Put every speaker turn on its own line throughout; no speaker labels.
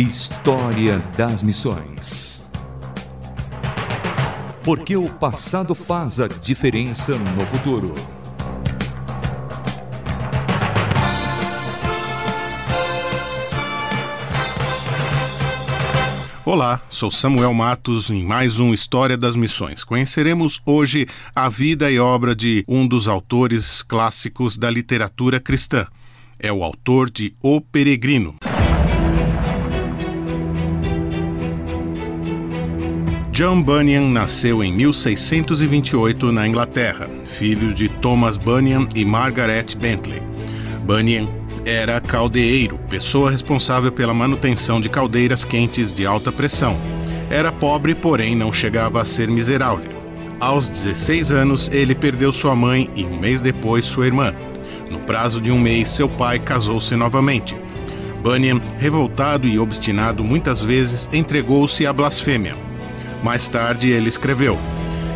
História das Missões. Porque o passado faz a diferença no futuro.
Olá, sou Samuel Matos em mais um História das Missões. Conheceremos hoje a vida e obra de um dos autores clássicos da literatura cristã. É o autor de O Peregrino. John Bunyan nasceu em 1628 na Inglaterra, filho de Thomas Bunyan e Margaret Bentley. Bunyan era caldeeiro, pessoa responsável pela manutenção de caldeiras quentes de alta pressão. Era pobre, porém não chegava a ser miserável. Aos 16 anos, ele perdeu sua mãe e um mês depois sua irmã. No prazo de um mês, seu pai casou-se novamente. Bunyan, revoltado e obstinado muitas vezes, entregou-se à blasfêmia mais tarde ele escreveu: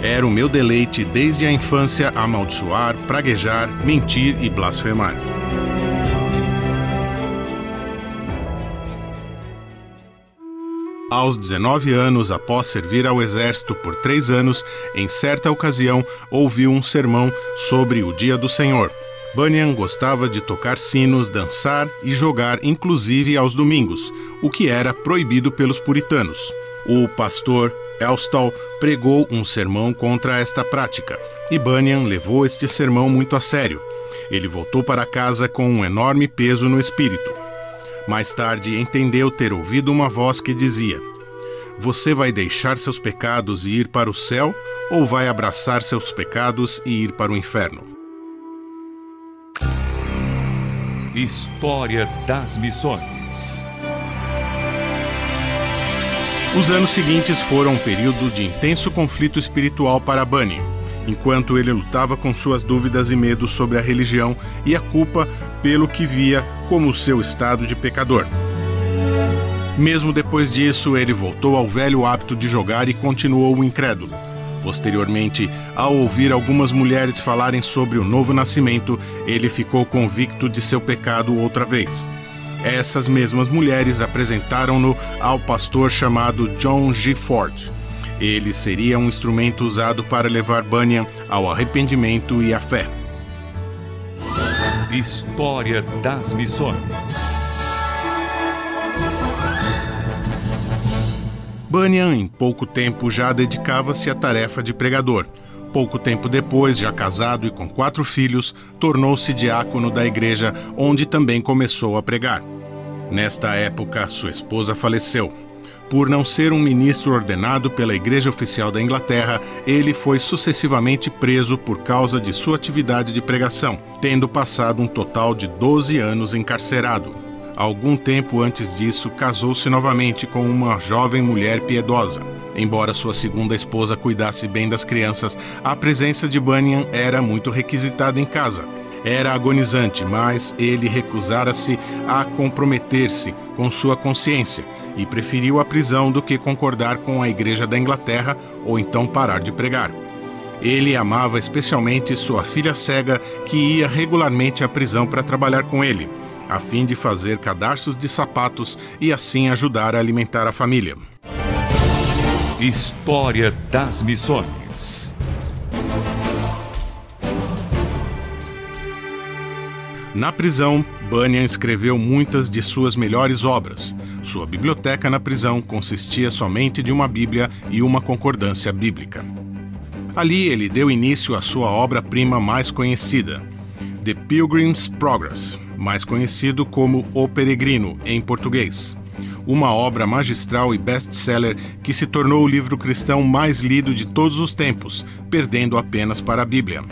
Era o meu deleite desde a infância amaldiçoar, praguejar, mentir e blasfemar. Aos 19 anos, após servir ao exército por três anos, em certa ocasião ouviu um sermão sobre o Dia do Senhor. Bunyan gostava de tocar sinos, dançar e jogar, inclusive aos domingos, o que era proibido pelos puritanos. O pastor Elstall pregou um sermão contra esta prática, e Bunyan levou este sermão muito a sério. Ele voltou para casa com um enorme peso no espírito. Mais tarde entendeu ter ouvido uma voz que dizia: Você vai deixar seus pecados e ir para o céu, ou vai abraçar seus pecados e ir para o inferno?
História das Missões
os anos seguintes foram um período de intenso conflito espiritual para Bunny, enquanto ele lutava com suas dúvidas e medos sobre a religião e a culpa pelo que via como seu estado de pecador. Mesmo depois disso, ele voltou ao velho hábito de jogar e continuou incrédulo. Posteriormente, ao ouvir algumas mulheres falarem sobre o novo nascimento, ele ficou convicto de seu pecado outra vez. Essas mesmas mulheres apresentaram-no ao pastor chamado John G. Ford. Ele seria um instrumento usado para levar Bunyan ao arrependimento e à fé.
História das Missões
Bunyan, em pouco tempo, já dedicava-se à tarefa de pregador. Pouco tempo depois, já casado e com quatro filhos, tornou-se diácono da igreja, onde também começou a pregar. Nesta época, sua esposa faleceu. Por não ser um ministro ordenado pela Igreja Oficial da Inglaterra, ele foi sucessivamente preso por causa de sua atividade de pregação, tendo passado um total de 12 anos encarcerado. Algum tempo antes disso, casou-se novamente com uma jovem mulher piedosa. Embora sua segunda esposa cuidasse bem das crianças, a presença de Bunyan era muito requisitada em casa. Era agonizante, mas ele recusara-se a comprometer-se com sua consciência e preferiu a prisão do que concordar com a Igreja da Inglaterra ou então parar de pregar. Ele amava especialmente sua filha cega, que ia regularmente à prisão para trabalhar com ele, a fim de fazer cadarços de sapatos e assim ajudar a alimentar a família.
História das Missões
Na prisão, Bunyan escreveu muitas de suas melhores obras. Sua biblioteca na prisão consistia somente de uma Bíblia e uma concordância bíblica. Ali ele deu início à sua obra-prima mais conhecida, The Pilgrim's Progress, mais conhecido como O Peregrino em português. Uma obra magistral e best-seller que se tornou o livro cristão mais lido de todos os tempos, perdendo apenas para a Bíblia.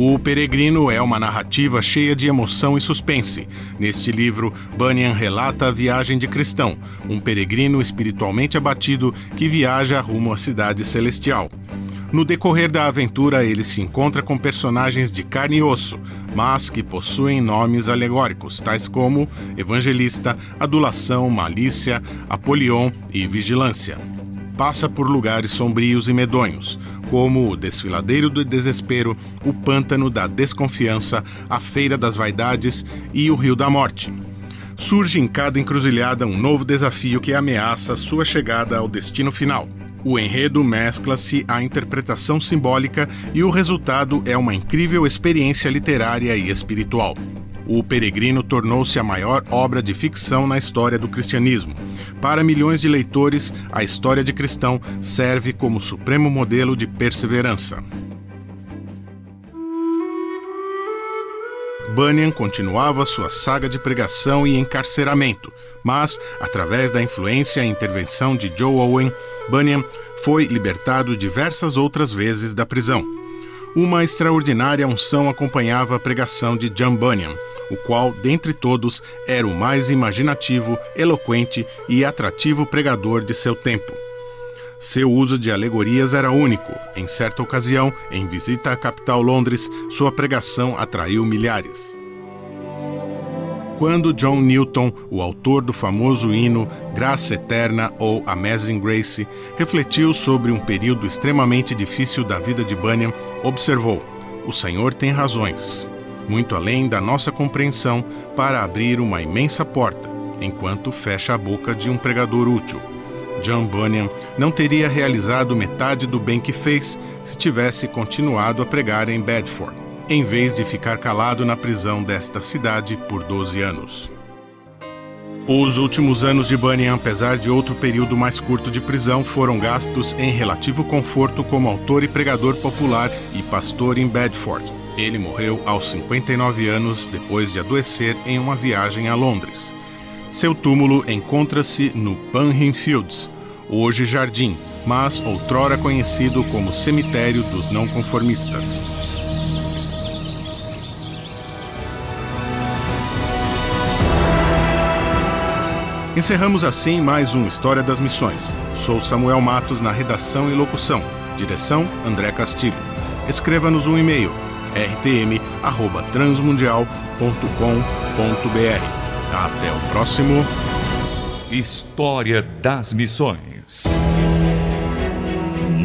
O Peregrino é uma narrativa cheia de emoção e suspense. Neste livro, Bunyan relata a viagem de cristão, um peregrino espiritualmente abatido que viaja rumo à cidade celestial. No decorrer da aventura, ele se encontra com personagens de carne e osso, mas que possuem nomes alegóricos, tais como Evangelista, Adulação, Malícia, Apolion e Vigilância passa por lugares sombrios e medonhos, como o desfiladeiro do desespero, o pântano da desconfiança, a feira das vaidades e o rio da morte. Surge em cada encruzilhada um novo desafio que ameaça sua chegada ao destino final. O enredo mescla-se à interpretação simbólica e o resultado é uma incrível experiência literária e espiritual. O Peregrino tornou-se a maior obra de ficção na história do cristianismo. Para milhões de leitores, a história de cristão serve como supremo modelo de perseverança. Bunyan continuava sua saga de pregação e encarceramento, mas, através da influência e intervenção de Joe Owen, Bunyan foi libertado diversas outras vezes da prisão. Uma extraordinária unção acompanhava a pregação de John Bunyan, o qual, dentre todos, era o mais imaginativo, eloquente e atrativo pregador de seu tempo. Seu uso de alegorias era único. Em certa ocasião, em visita à capital Londres, sua pregação atraiu milhares. Quando John Newton, o autor do famoso hino Graça Eterna ou Amazing Grace, refletiu sobre um período extremamente difícil da vida de Bunyan, observou: O Senhor tem razões, muito além da nossa compreensão, para abrir uma imensa porta, enquanto fecha a boca de um pregador útil. John Bunyan não teria realizado metade do bem que fez se tivesse continuado a pregar em Bedford em vez de ficar calado na prisão desta cidade por 12 anos. Os últimos anos de Bunyan, apesar de outro período mais curto de prisão, foram gastos em relativo conforto como autor e pregador popular e pastor em Bedford. Ele morreu aos 59 anos depois de adoecer em uma viagem a Londres. Seu túmulo encontra-se no Bunham Fields, hoje jardim, mas outrora conhecido como Cemitério dos Não Conformistas. Encerramos assim mais um História das Missões. Sou Samuel Matos na redação e locução. Direção André Castilho. Escreva-nos um e-mail rtm@transmundial.com.br. Até o próximo
História das Missões.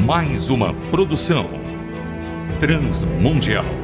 Mais uma produção transmundial.